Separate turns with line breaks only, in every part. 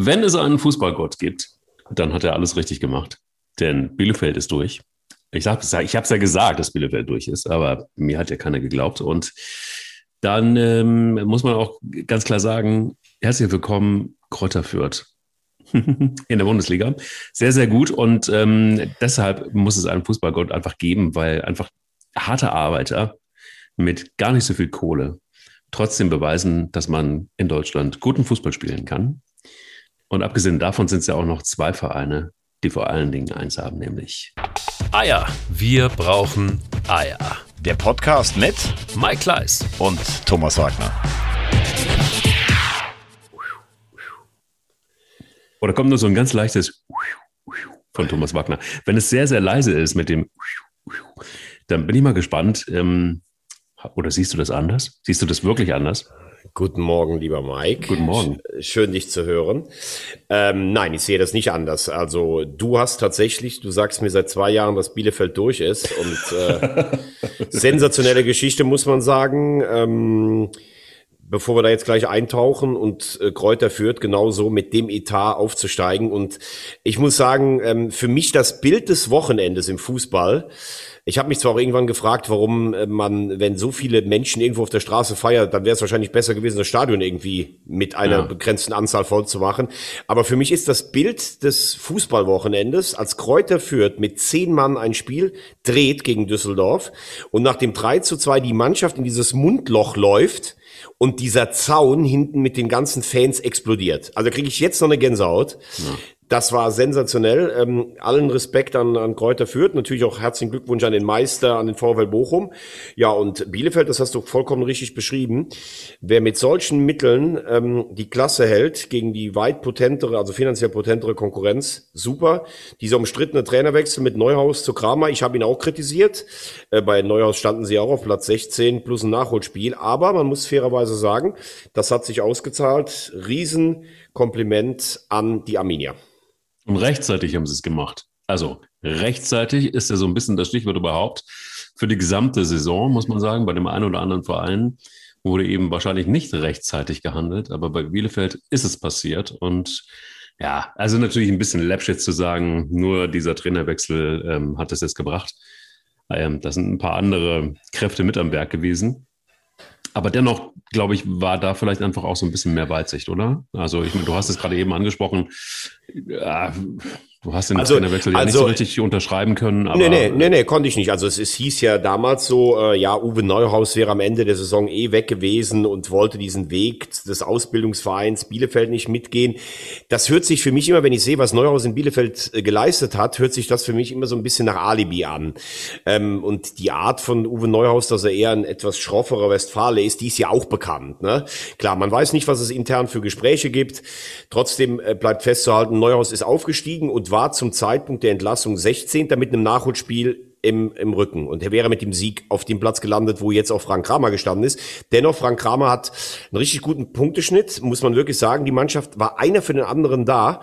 Wenn es einen Fußballgott gibt, dann hat er alles richtig gemacht. Denn Bielefeld ist durch. Ich habe es ich ja gesagt, dass Bielefeld durch ist, aber mir hat ja keiner geglaubt. Und dann ähm, muss man auch ganz klar sagen, herzlich willkommen, Kräuter Fürth in der Bundesliga. Sehr, sehr gut. Und ähm, deshalb muss es einen Fußballgott einfach geben, weil einfach harte Arbeiter mit gar nicht so viel Kohle trotzdem beweisen, dass man in Deutschland guten Fußball spielen kann. Und abgesehen davon sind es ja auch noch zwei Vereine, die vor allen Dingen eins haben, nämlich
Eier. Wir brauchen Eier.
Der Podcast mit
Mike Kleiss
und Thomas Wagner.
Oder kommt nur so ein ganz leichtes von Thomas Wagner. Wenn es sehr, sehr leise ist mit dem, dann bin ich mal gespannt. Ähm, oder siehst du das anders? Siehst du das wirklich anders?
Guten Morgen, lieber Mike.
Guten Morgen.
Schön, dich zu hören. Ähm, nein, ich sehe das nicht anders. Also du hast tatsächlich, du sagst mir seit zwei Jahren, dass Bielefeld durch ist und äh, sensationelle Geschichte, muss man sagen. Ähm, bevor wir da jetzt gleich eintauchen und äh, Kräuter führt, genauso mit dem Etat aufzusteigen. Und ich muss sagen, ähm, für mich das Bild des Wochenendes im Fußball, ich habe mich zwar auch irgendwann gefragt, warum äh, man, wenn so viele Menschen irgendwo auf der Straße feiert, dann wäre es wahrscheinlich besser gewesen, das Stadion irgendwie mit einer ja. begrenzten Anzahl voll zu machen. Aber für mich ist das Bild des Fußballwochenendes, als Kräuter führt mit zehn Mann ein Spiel, dreht gegen Düsseldorf und nach dem 3 zu 2 die Mannschaft in dieses Mundloch läuft, und dieser Zaun hinten mit den ganzen Fans explodiert. Also kriege ich jetzt noch eine Gänsehaut. Ja. Das war sensationell. Ähm, allen Respekt an, an Kräuter Fürth. Natürlich auch herzlichen Glückwunsch an den Meister, an den VfL Bochum. Ja, und Bielefeld, das hast du vollkommen richtig beschrieben. Wer mit solchen Mitteln ähm, die Klasse hält gegen die weit potentere, also finanziell potentere Konkurrenz, super. Dieser umstrittene Trainerwechsel mit Neuhaus zu Kramer, ich habe ihn auch kritisiert. Äh, bei Neuhaus standen sie auch auf Platz 16 plus ein Nachholspiel. Aber man muss fairerweise sagen, das hat sich ausgezahlt. Riesenkompliment an die Arminia.
Und rechtzeitig haben sie es gemacht. Also rechtzeitig ist ja so ein bisschen das Stichwort überhaupt. Für die gesamte Saison, muss man sagen, bei dem einen oder anderen Verein wurde eben wahrscheinlich nicht rechtzeitig gehandelt, aber bei Bielefeld ist es passiert. Und ja, also natürlich ein bisschen läppsch jetzt zu sagen, nur dieser Trainerwechsel ähm, hat es jetzt gebracht. Ähm, da sind ein paar andere Kräfte mit am Werk gewesen. Aber dennoch, glaube ich, war da vielleicht einfach auch so ein bisschen mehr Weitsicht, oder? Also, ich meine, du hast es gerade eben angesprochen. Ja, Du hast den also, Trainerwechsel ja also, nicht so richtig unterschreiben können.
Aber nee, nee, nee, nee, konnte ich nicht. Also es, es hieß ja damals so, äh, ja, Uwe Neuhaus wäre am Ende der Saison eh weg gewesen und wollte diesen Weg des Ausbildungsvereins Bielefeld nicht mitgehen. Das hört sich für mich immer, wenn ich sehe, was Neuhaus in Bielefeld äh, geleistet hat, hört sich das für mich immer so ein bisschen nach Alibi an. Ähm, und die Art von Uwe Neuhaus, dass er eher ein etwas schrofferer Westfale ist, die ist ja auch bekannt. Ne? Klar, man weiß nicht, was es intern für Gespräche gibt. Trotzdem äh, bleibt festzuhalten, Neuhaus ist aufgestiegen und war zum Zeitpunkt der Entlassung 16. mit einem Nachholspiel im, im Rücken. Und er wäre mit dem Sieg auf dem Platz gelandet, wo jetzt auch Frank Kramer gestanden ist. Dennoch, Frank Kramer hat einen richtig guten Punkteschnitt, muss man wirklich sagen. Die Mannschaft war einer für den anderen da.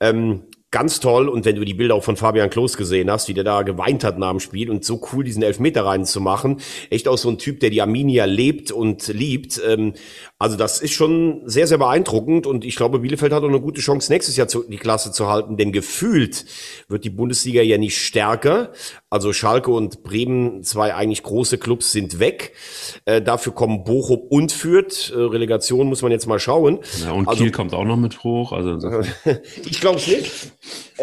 Ähm, ganz toll. Und wenn du die Bilder auch von Fabian Klos gesehen hast, wie der da geweint hat nach dem Spiel und so cool diesen Elfmeter reinzumachen. Echt auch so ein Typ, der die Arminia lebt und liebt. Ähm, also das ist schon sehr, sehr beeindruckend. Und ich glaube, Bielefeld hat auch eine gute Chance, nächstes Jahr die Klasse zu halten. Denn gefühlt wird die Bundesliga ja nicht stärker. Also Schalke und Bremen, zwei eigentlich große Clubs, sind weg. Äh, dafür kommen Bochum und Fürth. Äh, Relegation muss man jetzt mal schauen.
Ja, und also, Kiel kommt auch noch mit hoch. Also
ich glaube es nicht.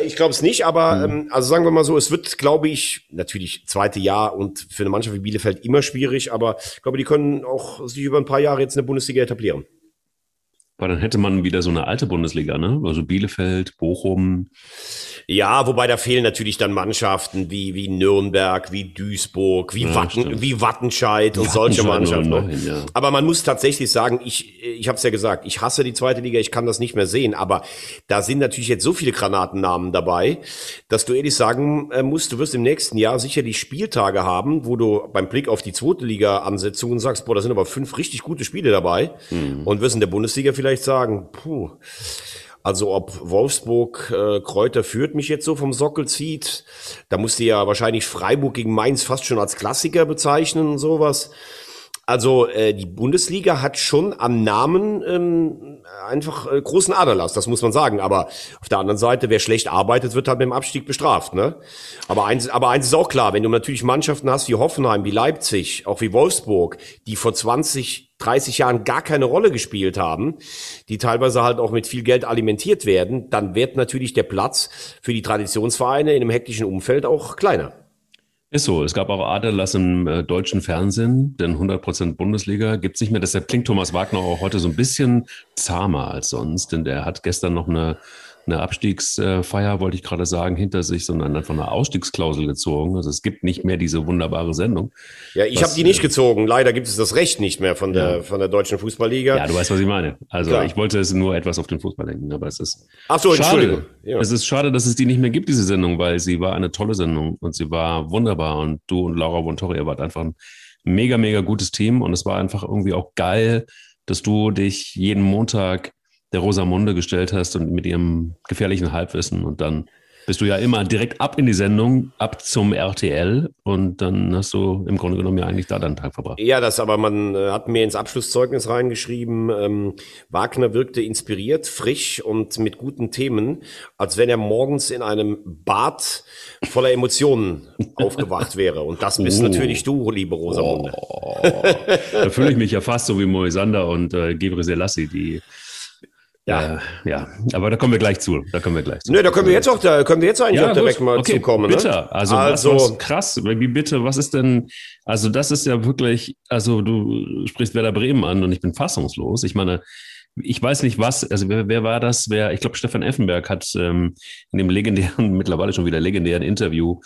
Ich glaube es nicht, aber mhm. ähm, also sagen wir mal so, es wird, glaube ich, natürlich zweite Jahr und für eine Mannschaft wie Bielefeld immer schwierig, aber ich glaube, die können auch sich über ein paar Jahre jetzt in der Bundesliga etablieren.
Weil dann hätte man wieder so eine alte Bundesliga, ne? Also Bielefeld, Bochum.
Ja, wobei da fehlen natürlich dann Mannschaften wie, wie Nürnberg, wie Duisburg, wie, ja, Watten, wie Wattenscheid und solche Mannschaften. Ne? Nein, ja. Aber man muss tatsächlich sagen, ich, ich habe es ja gesagt, ich hasse die zweite Liga, ich kann das nicht mehr sehen. Aber da sind natürlich jetzt so viele Granatennamen dabei, dass du ehrlich sagen äh, musst, du wirst im nächsten Jahr sicherlich Spieltage haben, wo du beim Blick auf die zweite Liga-Ansetzungen sagst, boah, da sind aber fünf richtig gute Spiele dabei. Mhm. Und wirst in der Bundesliga vielleicht sagen, puh, also ob Wolfsburg äh, Kräuter führt mich jetzt so vom Sockel zieht, da musste ja wahrscheinlich Freiburg gegen Mainz fast schon als Klassiker bezeichnen und sowas. Also äh, die Bundesliga hat schon am Namen ähm, einfach äh, großen Aderlass, das muss man sagen. Aber auf der anderen Seite, wer schlecht arbeitet, wird halt mit dem Abstieg bestraft. Ne? Aber, eins, aber eins ist auch klar, wenn du natürlich Mannschaften hast wie Hoffenheim, wie Leipzig, auch wie Wolfsburg, die vor 20, 30 Jahren gar keine Rolle gespielt haben, die teilweise halt auch mit viel Geld alimentiert werden, dann wird natürlich der Platz für die Traditionsvereine in einem hektischen Umfeld auch kleiner.
Ist so. Es gab auch Aderlass im äh, deutschen Fernsehen, denn 100% Bundesliga gibt es nicht mehr. Deshalb klingt Thomas Wagner auch heute so ein bisschen zahmer als sonst, denn der hat gestern noch eine eine Abstiegsfeier, wollte ich gerade sagen, hinter sich, sondern einfach eine Ausstiegsklausel gezogen. Also es gibt nicht mehr diese wunderbare Sendung.
Ja, ich habe die nicht äh, gezogen. Leider gibt es das Recht nicht mehr von der, ja. von der deutschen Fußballliga.
Ja, du weißt, was ich meine. Also Klar. ich wollte es nur etwas auf den Fußball lenken, aber es ist
Ach so, schade.
Ja. Es ist schade, dass es die nicht mehr gibt, diese Sendung, weil sie war eine tolle Sendung und sie war wunderbar und du und Laura Bontori, ihr wart einfach ein mega, mega gutes Team und es war einfach irgendwie auch geil, dass du dich jeden Montag der Rosamunde gestellt hast und mit ihrem gefährlichen Halbwissen und dann bist du ja immer direkt ab in die Sendung, ab zum RTL und dann hast du im Grunde genommen ja eigentlich da deinen Tag verbracht.
Ja, das aber man äh, hat mir ins Abschlusszeugnis reingeschrieben, ähm, Wagner wirkte inspiriert, frisch und mit guten Themen, als wenn er morgens in einem Bad voller Emotionen aufgewacht wäre. Und das bist oh. natürlich du, liebe Rosamunde. Oh.
da fühle ich mich ja fast so wie Moisander und äh, Gebre Selassie, die ja. Äh, ja, aber da kommen wir gleich zu. Da kommen wir gleich zu.
Nö, da können wir jetzt auch, da können wir jetzt eigentlich ja, auch direkt gut. mal okay, zukommen.
Ne? Bitte, ne? also, also was, was krass. Wie bitte, was ist denn, also das ist ja wirklich, also du sprichst Werder Bremen an und ich bin fassungslos. Ich meine, ich weiß nicht was, also wer, wer war das? Wer, ich glaube, Stefan Effenberg hat ähm, in dem legendären, mittlerweile schon wieder legendären Interview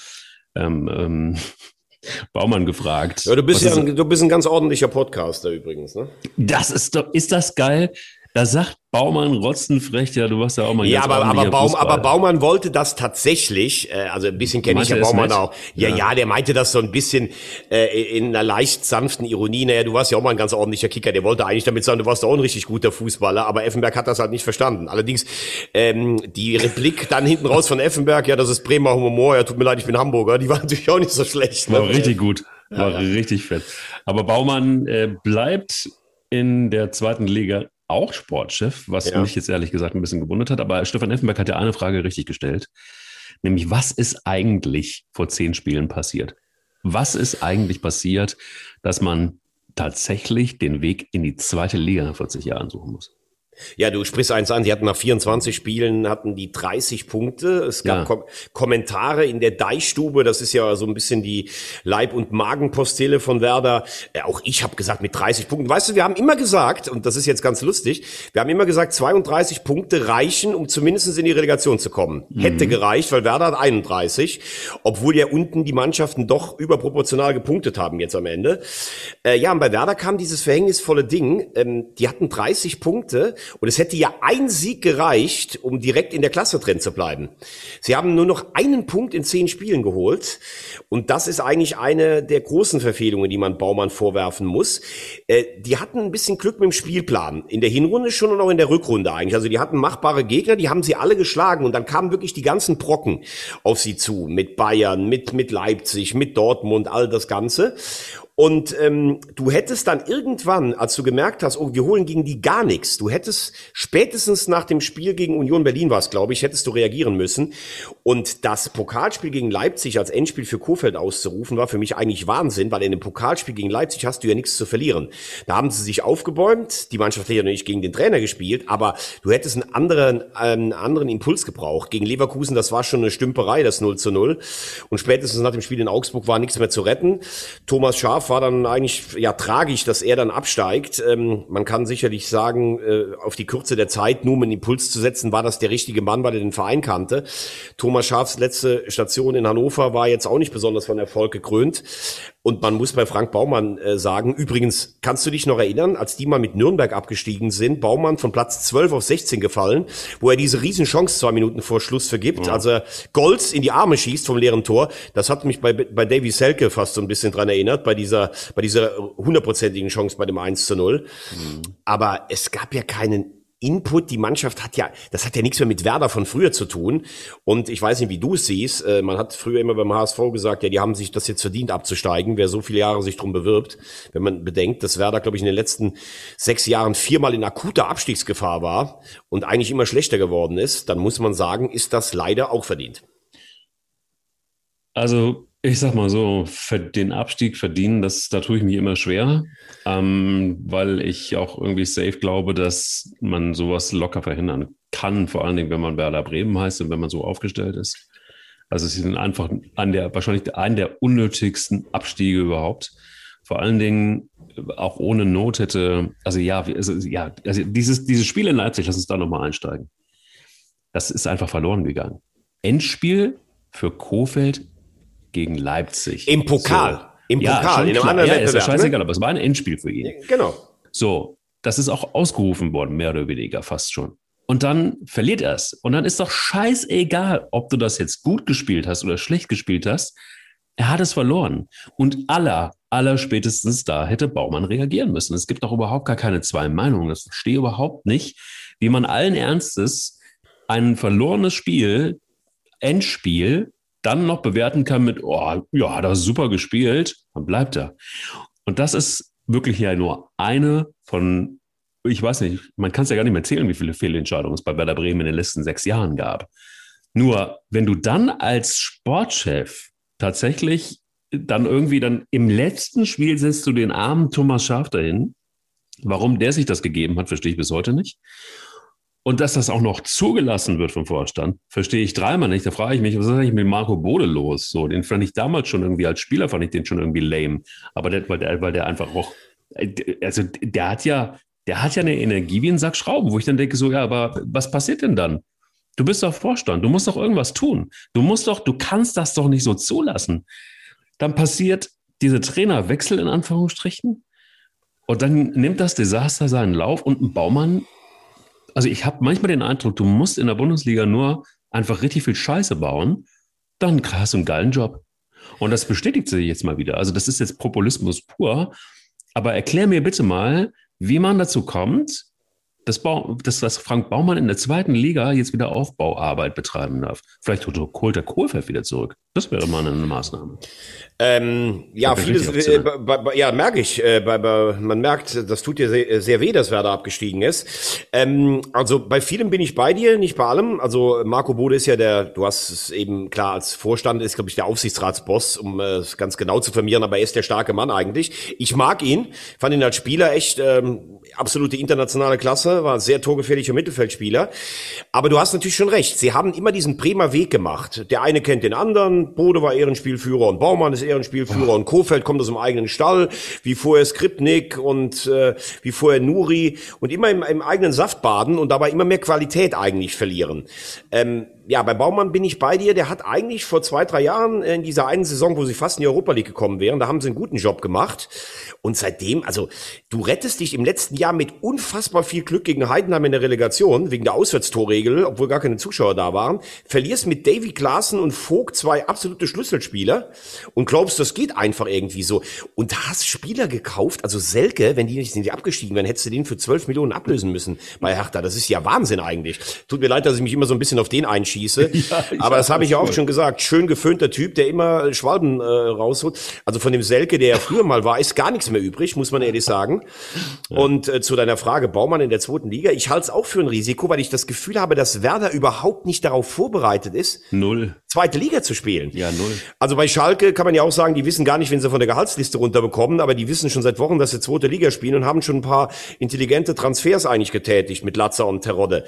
ähm, ähm, Baumann gefragt.
Ja, du bist ja ein, du bist ein ganz ordentlicher Podcaster übrigens, ne?
Das ist doch, ist das geil? Da sagt Baumann rotzenfrech, ja, du warst ja auch mal
Ja, aber, aber, Baum, aber Baumann wollte das tatsächlich, äh, also ein bisschen kenne ich ja Baumann auch. Ja, ja, ja, der meinte das so ein bisschen äh, in einer leicht sanften Ironie. Naja, du warst ja auch mal ein ganz ordentlicher Kicker. Der wollte eigentlich damit sagen, du warst auch ein richtig guter Fußballer, aber Effenberg hat das halt nicht verstanden. Allerdings ähm, die Replik dann hinten raus von Effenberg, ja, das ist Bremer Humor, ja, tut mir leid, ich bin Hamburger, die war natürlich auch nicht so schlecht.
Ne? War richtig gut, war ja, ja. richtig fett. Aber Baumann äh, bleibt in der zweiten Liga auch Sportchef, was ja. mich jetzt ehrlich gesagt ein bisschen gewundert hat. Aber Stefan Effenberg hat ja eine Frage richtig gestellt. Nämlich, was ist eigentlich vor zehn Spielen passiert? Was ist eigentlich passiert, dass man tatsächlich den Weg in die zweite Liga nach 40 Jahren suchen muss?
Ja, du sprichst eins an, die hatten nach 24 Spielen, hatten die 30 Punkte. Es gab ja. Kom Kommentare in der Deichstube, das ist ja so ein bisschen die Leib- und Magenpostele von Werder. Äh, auch ich habe gesagt, mit 30 Punkten. Weißt du, wir haben immer gesagt, und das ist jetzt ganz lustig, wir haben immer gesagt, 32 Punkte reichen, um zumindest in die Relegation zu kommen. Mhm. Hätte gereicht, weil Werder hat 31, obwohl ja unten die Mannschaften doch überproportional gepunktet haben jetzt am Ende. Äh, ja, und bei Werder kam dieses verhängnisvolle Ding, ähm, die hatten 30 Punkte und es hätte ja ein Sieg gereicht, um direkt in der Klasse drin zu bleiben. Sie haben nur noch einen Punkt in zehn Spielen geholt. Und das ist eigentlich eine der großen Verfehlungen, die man Baumann vorwerfen muss. Äh, die hatten ein bisschen Glück mit dem Spielplan. In der Hinrunde schon und auch in der Rückrunde eigentlich. Also die hatten machbare Gegner, die haben sie alle geschlagen. Und dann kamen wirklich die ganzen Brocken auf sie zu. Mit Bayern, mit, mit Leipzig, mit Dortmund, all das Ganze. Und ähm, du hättest dann irgendwann, als du gemerkt hast, oh, wir holen gegen die gar nichts, du hättest spätestens nach dem Spiel gegen Union Berlin war es, glaube ich, hättest du reagieren müssen. Und das Pokalspiel gegen Leipzig als Endspiel für Kofeld auszurufen, war für mich eigentlich Wahnsinn, weil in dem Pokalspiel gegen Leipzig hast du ja nichts zu verlieren. Da haben sie sich aufgebäumt, die Mannschaft hat ja nicht gegen den Trainer gespielt, aber du hättest einen anderen, einen anderen Impuls gebraucht. Gegen Leverkusen, das war schon eine Stümperei, das 0 zu 0. Und spätestens nach dem Spiel in Augsburg war nichts mehr zu retten. Thomas Schaaf Graf war dann eigentlich ja tragisch, dass er dann absteigt. Ähm, man kann sicherlich sagen, äh, auf die Kürze der Zeit, nur um einen Impuls zu setzen, war das der richtige Mann, weil er den Verein kannte. Thomas Schafs letzte Station in Hannover war jetzt auch nicht besonders von Erfolg gekrönt. Und man muss bei Frank Baumann äh, sagen, übrigens, kannst du dich noch erinnern, als die mal mit Nürnberg abgestiegen sind, Baumann von Platz 12 auf 16 gefallen, wo er diese Riesenchance zwei Minuten vor Schluss vergibt, ja. also Golds in die Arme schießt vom leeren Tor. Das hat mich bei, bei Davy Selke fast so ein bisschen dran erinnert, bei dieser, bei dieser hundertprozentigen Chance bei dem 1 zu 0. Mhm. Aber es gab ja keinen Input, die Mannschaft hat ja, das hat ja nichts mehr mit Werder von früher zu tun. Und ich weiß nicht, wie du es siehst. Äh, man hat früher immer beim HSV gesagt, ja, die haben sich das jetzt verdient abzusteigen, wer so viele Jahre sich drum bewirbt. Wenn man bedenkt, dass Werder, glaube ich, in den letzten sechs Jahren viermal in akuter Abstiegsgefahr war und eigentlich immer schlechter geworden ist, dann muss man sagen, ist das leider auch verdient.
Also ich sag mal so, den Abstieg verdienen, das, da tue ich mich immer schwer, ähm, weil ich auch irgendwie safe glaube, dass man sowas locker verhindern kann, vor allen Dingen, wenn man Werder Bremen heißt und wenn man so aufgestellt ist. Also sie sind einfach an der, wahrscheinlich einen der unnötigsten Abstiege überhaupt. Vor allen Dingen auch ohne Not hätte, also ja, also, ja, also dieses, dieses Spiel in Leipzig, lass uns da nochmal einsteigen. Das ist einfach verloren gegangen. Endspiel für Kofeld gegen Leipzig.
Im Pokal. So.
Im Pokal, in einem anderen ja, Ist ja ne? scheißegal, ne? aber es war ein Endspiel für ihn.
Genau.
So, das ist auch ausgerufen worden, mehr oder weniger fast schon. Und dann verliert er es. Und dann ist doch scheißegal, ob du das jetzt gut gespielt hast oder schlecht gespielt hast. Er hat es verloren. Und aller, aller spätestens da hätte Baumann reagieren müssen. Es gibt doch überhaupt gar keine zwei Meinungen. Das verstehe überhaupt nicht, wie man allen Ernstes ein verlorenes Spiel, Endspiel, dann noch bewerten kann mit, oh, ja, hat er super gespielt, dann bleibt er. Und das ist wirklich ja nur eine von, ich weiß nicht, man kann es ja gar nicht mehr zählen, wie viele Fehlentscheidungen es bei Werder Bremen in den letzten sechs Jahren gab. Nur, wenn du dann als Sportchef tatsächlich dann irgendwie dann im letzten Spiel setzt du den armen Thomas Schaf dahin, warum der sich das gegeben hat, verstehe ich bis heute nicht. Und dass das auch noch zugelassen wird vom Vorstand, verstehe ich dreimal nicht. Da frage ich mich, was ist eigentlich mit Marco Bode los? So, den fand ich damals schon irgendwie als Spieler, fand ich den schon irgendwie lame. Aber der, weil, der, weil der einfach auch, also der hat ja, der hat ja eine Energie wie ein Sack Schrauben, wo ich dann denke, so, ja, aber was passiert denn dann? Du bist doch Vorstand, du musst doch irgendwas tun. Du musst doch, du kannst das doch nicht so zulassen. Dann passiert diese Trainerwechsel in Anführungsstrichen. Und dann nimmt das Desaster seinen Lauf und ein Baumann also ich habe manchmal den Eindruck, du musst in der Bundesliga nur einfach richtig viel Scheiße bauen, dann hast du einen geilen Job. Und das bestätigt sich jetzt mal wieder. Also das ist jetzt Populismus pur. Aber erklär mir bitte mal, wie man dazu kommt, dass, Bau, dass, dass Frank Baumann in der zweiten Liga jetzt wieder Aufbauarbeit betreiben darf. Vielleicht holt der Kohlfeld wieder zurück. Das wäre mal eine Maßnahme.
Ähm, ja, vieles, äh, ja, merke ich. Äh, bei, bei, man merkt, das tut dir sehr, sehr weh, dass Werder abgestiegen ist. Ähm, also bei vielem bin ich bei dir, nicht bei allem. Also Marco Bode ist ja der, du hast es eben klar als Vorstand, ist glaube ich der Aufsichtsratsboss, um äh, es ganz genau zu vermieren, aber er ist der starke Mann eigentlich. Ich mag ihn, fand ihn als Spieler echt ähm, absolute internationale Klasse, war sehr torgefährlicher Mittelfeldspieler. Aber du hast natürlich schon recht, sie haben immer diesen Bremer Weg gemacht. Der eine kennt den anderen, Bode war Ehrenspielführer und Baumann ist Ehrenspielführer oh. und Kofeld kommt aus dem eigenen Stall, wie vorher Skripnik und äh, wie vorher Nuri und immer im, im eigenen Saft baden und dabei immer mehr Qualität eigentlich verlieren. Ähm, ja, bei Baumann bin ich bei dir. Der hat eigentlich vor zwei, drei Jahren in dieser einen Saison, wo sie fast in die Europa League gekommen wären, da haben sie einen guten Job gemacht. Und seitdem, also du rettest dich im letzten Jahr mit unfassbar viel Glück gegen Heidenheim in der Relegation, wegen der Auswärtstorregel, obwohl gar keine Zuschauer da waren, verlierst mit Davy Klaassen und Vogt zwei absolute Schlüsselspieler und glaubst, das geht einfach irgendwie so. Und hast Spieler gekauft, also Selke, wenn die nicht, die abgestiegen wären, hättest du den für 12 Millionen ablösen müssen bei Hertha. Das ist ja Wahnsinn eigentlich. Tut mir leid, dass ich mich immer so ein bisschen auf den einschiebe schieße. Ja, Aber das habe ich ja auch schon gesagt. Schön geföhnter Typ, der immer Schwalben äh, rausholt. Also von dem Selke, der ja früher mal war, ist gar nichts mehr übrig, muss man ehrlich sagen. Ja. Und äh, zu deiner Frage, Baumann in der zweiten Liga, ich halte es auch für ein Risiko, weil ich das Gefühl habe, dass Werder überhaupt nicht darauf vorbereitet ist,
null.
Zweite Liga zu spielen.
Ja, null.
Also bei Schalke kann man ja auch sagen, die wissen gar nicht, wenn sie von der Gehaltsliste runterbekommen, aber die wissen schon seit Wochen, dass sie zweite Liga spielen und haben schon ein paar intelligente Transfers eigentlich getätigt mit Latzer und Terodde.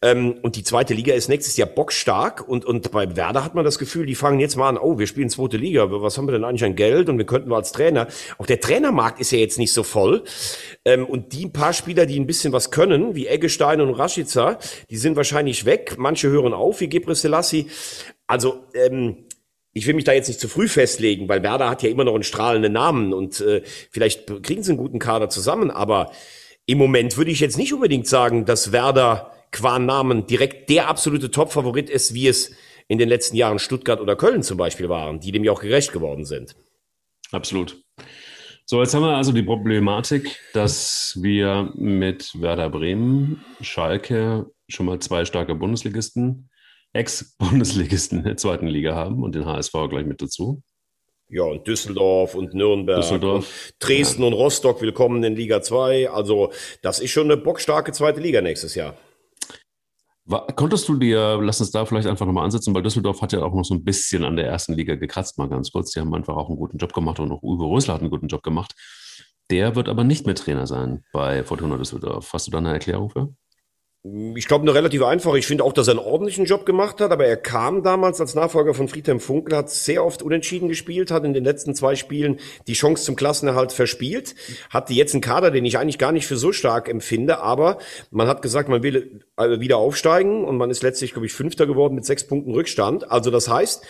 Ähm, und die zweite Liga ist nächstes Jahr bockstark und, und bei Werder hat man das Gefühl, die fangen jetzt mal an, oh, wir spielen zweite Liga, was haben wir denn eigentlich an Geld und wir könnten wir als Trainer. Auch der Trainermarkt ist ja jetzt nicht so voll. Ähm, und die paar Spieler, die ein bisschen was können, wie Eggestein und Rashica, die sind wahrscheinlich weg. Manche hören auf, wie Gebre Selassie. Also, ähm, ich will mich da jetzt nicht zu früh festlegen, weil Werder hat ja immer noch einen strahlenden Namen und äh, vielleicht kriegen sie einen guten Kader zusammen, aber im Moment würde ich jetzt nicht unbedingt sagen, dass Werder qua Namen direkt der absolute Top-Favorit ist, wie es in den letzten Jahren Stuttgart oder Köln zum Beispiel waren, die dem ja auch gerecht geworden sind.
Absolut. So, jetzt haben wir also die Problematik, dass wir mit Werder Bremen, Schalke schon mal zwei starke Bundesligisten, Ex-Bundesligisten in der zweiten Liga haben und den HSV gleich mit dazu.
Ja, und Düsseldorf und Nürnberg
Düsseldorf.
und Dresden und Rostock willkommen in Liga 2. Also, das ist schon eine bockstarke zweite Liga nächstes Jahr.
Konntest du dir, lass uns da vielleicht einfach nochmal ansetzen, weil Düsseldorf hat ja auch noch so ein bisschen an der ersten Liga gekratzt, mal ganz kurz. Die haben einfach auch einen guten Job gemacht und auch Uwe Rösler hat einen guten Job gemacht. Der wird aber nicht mehr Trainer sein bei Fortuna Düsseldorf. Hast du da eine Erklärung für?
Ich glaube, eine relativ einfache. Ich finde auch, dass er einen ordentlichen Job gemacht hat, aber er kam damals als Nachfolger von Friedhelm Funkel, hat sehr oft unentschieden gespielt, hat in den letzten zwei Spielen die Chance zum Klassenerhalt verspielt, hatte jetzt einen Kader, den ich eigentlich gar nicht für so stark empfinde, aber man hat gesagt, man will äh, wieder aufsteigen und man ist letztlich, glaube ich, Fünfter geworden mit sechs Punkten Rückstand. Also das heißt,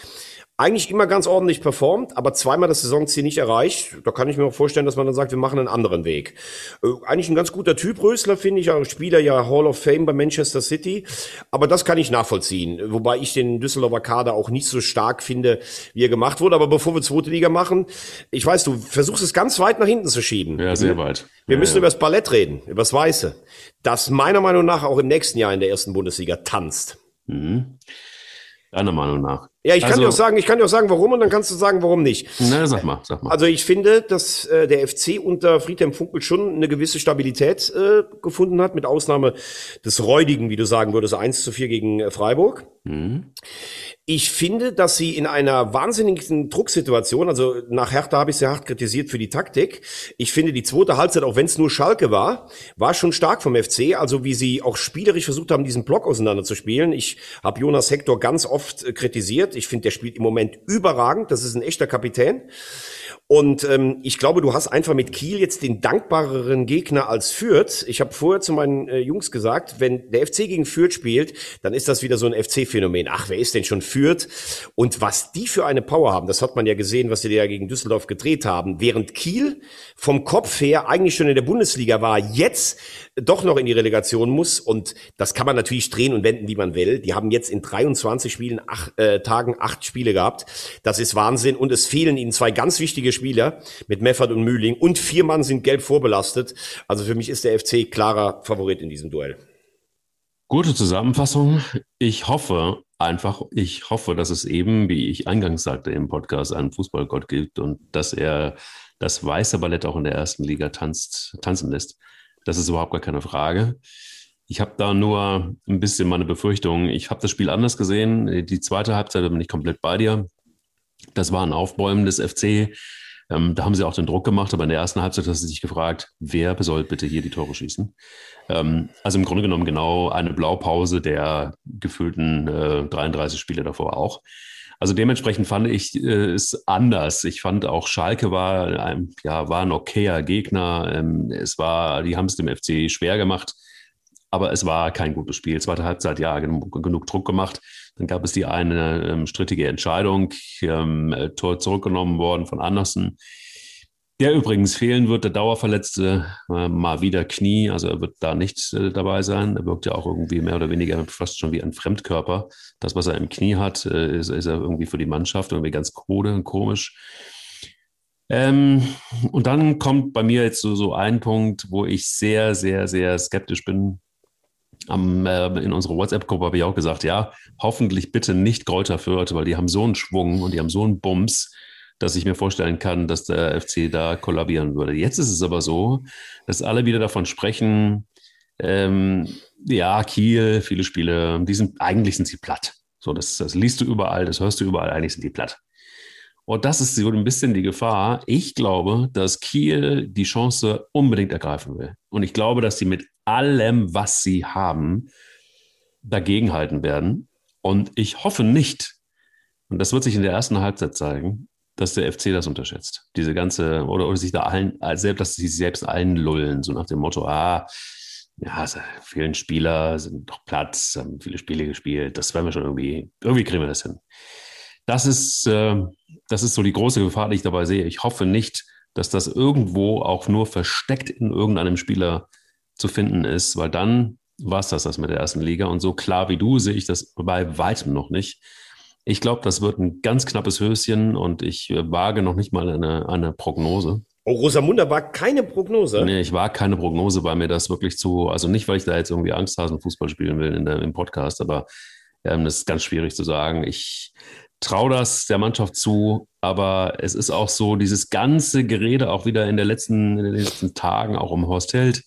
eigentlich immer ganz ordentlich performt, aber zweimal das Saisonziel nicht erreicht. Da kann ich mir auch vorstellen, dass man dann sagt, wir machen einen anderen Weg. Äh, eigentlich ein ganz guter Typ, Rösler, finde ich, auch Spieler ja Hall of Fame bei Manchester City. Aber das kann ich nachvollziehen. Wobei ich den Düsseldorfer Kader auch nicht so stark finde, wie er gemacht wurde. Aber bevor wir zweite Liga machen, ich weiß, du versuchst es ganz weit nach hinten zu schieben.
Ja, sehr weit.
Wir
ja,
müssen
ja.
über das Ballett reden, über das Weiße. Das meiner Meinung nach auch im nächsten Jahr in der ersten Bundesliga tanzt.
Mhm. Deiner Meinung nach.
Ja, ich kann
Also-
dir auch sagen, ich kann dir auch sagen, warum und dann kannst du sagen, warum nicht.
Na, sag mal, sag mal.
Also ich finde, dass äh, der FC unter Friedhelm Funkel schon eine gewisse Stabilität äh, gefunden hat, mit Ausnahme des räudigen, wie du sagen würdest, 1 zu 4 gegen äh, Freiburg.
Mhm.
Ich finde, dass sie in einer wahnsinnigen Drucksituation, also nach Hertha habe ich sehr hart kritisiert für die Taktik. Ich finde, die zweite Halbzeit, auch wenn es nur Schalke war, war schon stark vom FC. Also wie sie auch spielerisch versucht haben, diesen Block auseinanderzuspielen. Ich habe Jonas Hector ganz oft äh, kritisiert. Ich finde, der spielt im Moment überragend. Das ist ein echter Kapitän. Und ähm, ich glaube, du hast einfach mit Kiel jetzt den dankbareren Gegner als Fürth. Ich habe vorher zu meinen äh, Jungs gesagt, wenn der FC gegen Fürth spielt, dann ist das wieder so ein FC-Phänomen. Ach, wer ist denn schon Fürth? Und was die für eine Power haben, das hat man ja gesehen, was sie ja gegen Düsseldorf gedreht haben. Während Kiel vom Kopf her eigentlich schon in der Bundesliga war, jetzt doch noch in die Relegation muss. Und das kann man natürlich drehen und wenden, wie man will. Die haben jetzt in 23 Spielen, acht, äh, Tagen acht Spiele gehabt. Das ist Wahnsinn. Und es fehlen ihnen zwei ganz wichtige Spieler mit Meffert und Mühling. Und vier Mann sind gelb vorbelastet. Also für mich ist der FC klarer Favorit in diesem Duell.
Gute Zusammenfassung. Ich hoffe einfach, ich hoffe, dass es eben, wie ich eingangs sagte im Podcast, einen Fußballgott gibt und dass er das weiße Ballett auch in der ersten Liga tanzt, tanzen lässt. Das ist überhaupt gar keine Frage. Ich habe da nur ein bisschen meine Befürchtung. Ich habe das Spiel anders gesehen. Die zweite Halbzeit bin ich komplett bei dir. Das war ein Aufbäumen des FC. Ähm, da haben sie auch den Druck gemacht, aber in der ersten Halbzeit hast du dich gefragt, wer soll bitte hier die Tore schießen? Ähm, also im Grunde genommen genau eine Blaupause der gefühlten äh, 33 Spiele davor auch. Also dementsprechend fand ich äh, es anders. Ich fand auch Schalke war, ein, ja, war ein okayer Gegner. Ähm, es war, die haben es dem FC schwer gemacht, aber es war kein gutes Spiel. Zweite Halbzeit, ja, genug, genug Druck gemacht. Dann gab es die eine ähm, strittige Entscheidung, ähm, äh, Tor zurückgenommen worden von Andersen. Der übrigens fehlen wird, der Dauerverletzte, äh, mal wieder Knie, also er wird da nicht äh, dabei sein. Er wirkt ja auch irgendwie mehr oder weniger fast schon wie ein Fremdkörper. Das, was er im Knie hat, äh, ist, ist er irgendwie für die Mannschaft irgendwie ganz krude und komisch. Ähm, und dann kommt bei mir jetzt so, so ein Punkt, wo ich sehr, sehr, sehr skeptisch bin. Am, äh, in unserer WhatsApp-Gruppe habe ich auch gesagt, ja, hoffentlich bitte nicht Kräuter Fürth, weil die haben so einen Schwung und die haben so einen Bums, dass ich mir vorstellen kann, dass der FC da kollabieren würde. Jetzt ist es aber so, dass alle wieder davon sprechen, ähm, ja, Kiel, viele Spiele, die sind, eigentlich sind sie platt. So, das, das liest du überall, das hörst du überall, eigentlich sind die platt. Und das ist so ein bisschen die Gefahr. Ich glaube, dass Kiel die Chance unbedingt ergreifen will. Und ich glaube, dass sie mit allem, was sie haben, dagegenhalten werden. Und ich hoffe nicht, und das wird sich in der ersten Halbzeit zeigen, dass der FC das unterschätzt. Diese ganze, oder, oder sich da allen, selbst, dass sie sich selbst einlullen, so nach dem Motto, ah, ja, es fehlen Spieler, sind doch Platz, haben viele Spiele gespielt, das werden wir schon irgendwie, irgendwie kriegen wir das hin. Das ist, äh, das ist so die große Gefahr, die ich dabei sehe. Ich hoffe nicht, dass das irgendwo auch nur versteckt in irgendeinem Spieler zu finden ist, weil dann war es das, das mit der ersten Liga. Und so klar wie du sehe ich das bei weitem noch nicht. Ich glaube, das wird ein ganz knappes Höschen und ich wage noch nicht mal eine, eine Prognose.
Oh, Rosamunda war keine Prognose.
Nee, ich war keine Prognose, weil mir das wirklich zu, also nicht, weil ich da jetzt irgendwie Angsthasen-Fußball spielen will in der, im Podcast, aber ähm, das ist ganz schwierig zu sagen. Ich traue das der Mannschaft zu, aber es ist auch so, dieses ganze Gerede auch wieder in, der letzten, in den letzten Tagen, auch um Horst Held,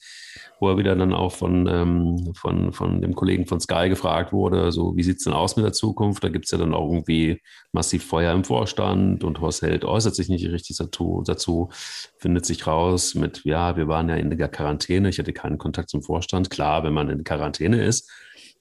wo er wieder dann auch von, ähm, von, von dem Kollegen von Sky gefragt wurde, so wie sieht es denn aus mit der Zukunft? Da gibt es ja dann auch irgendwie massiv Feuer im Vorstand und Horst Held äußert sich nicht richtig dazu, dazu, findet sich raus mit, ja, wir waren ja in der Quarantäne, ich hatte keinen Kontakt zum Vorstand. Klar, wenn man in Quarantäne ist,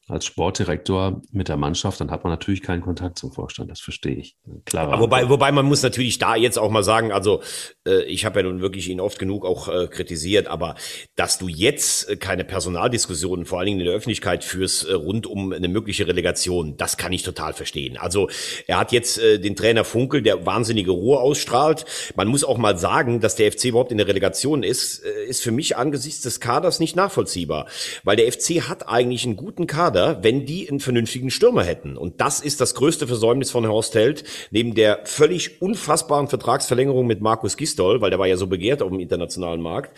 als Sportdirektor mit der Mannschaft, dann hat man natürlich keinen Kontakt zum Vorstand. Das verstehe ich.
Klar. Wobei, wobei man muss natürlich da jetzt auch mal sagen, also äh, ich habe ja nun wirklich ihn oft genug auch äh, kritisiert, aber dass du jetzt äh, keine Personaldiskussionen, vor allen Dingen in der Öffentlichkeit führst äh, rund um eine mögliche Relegation, das kann ich total verstehen. Also er hat jetzt äh, den Trainer Funkel, der wahnsinnige Ruhe ausstrahlt. Man muss auch mal sagen, dass der FC überhaupt in der Relegation ist, äh, ist für mich angesichts des Kaders nicht nachvollziehbar, weil der FC hat eigentlich einen guten Kader Kader, wenn die einen vernünftigen Stürmer hätten. Und das ist das größte Versäumnis von Horst Held, neben der völlig unfassbaren Vertragsverlängerung mit Markus Gistol, weil der war ja so begehrt auf dem internationalen Markt,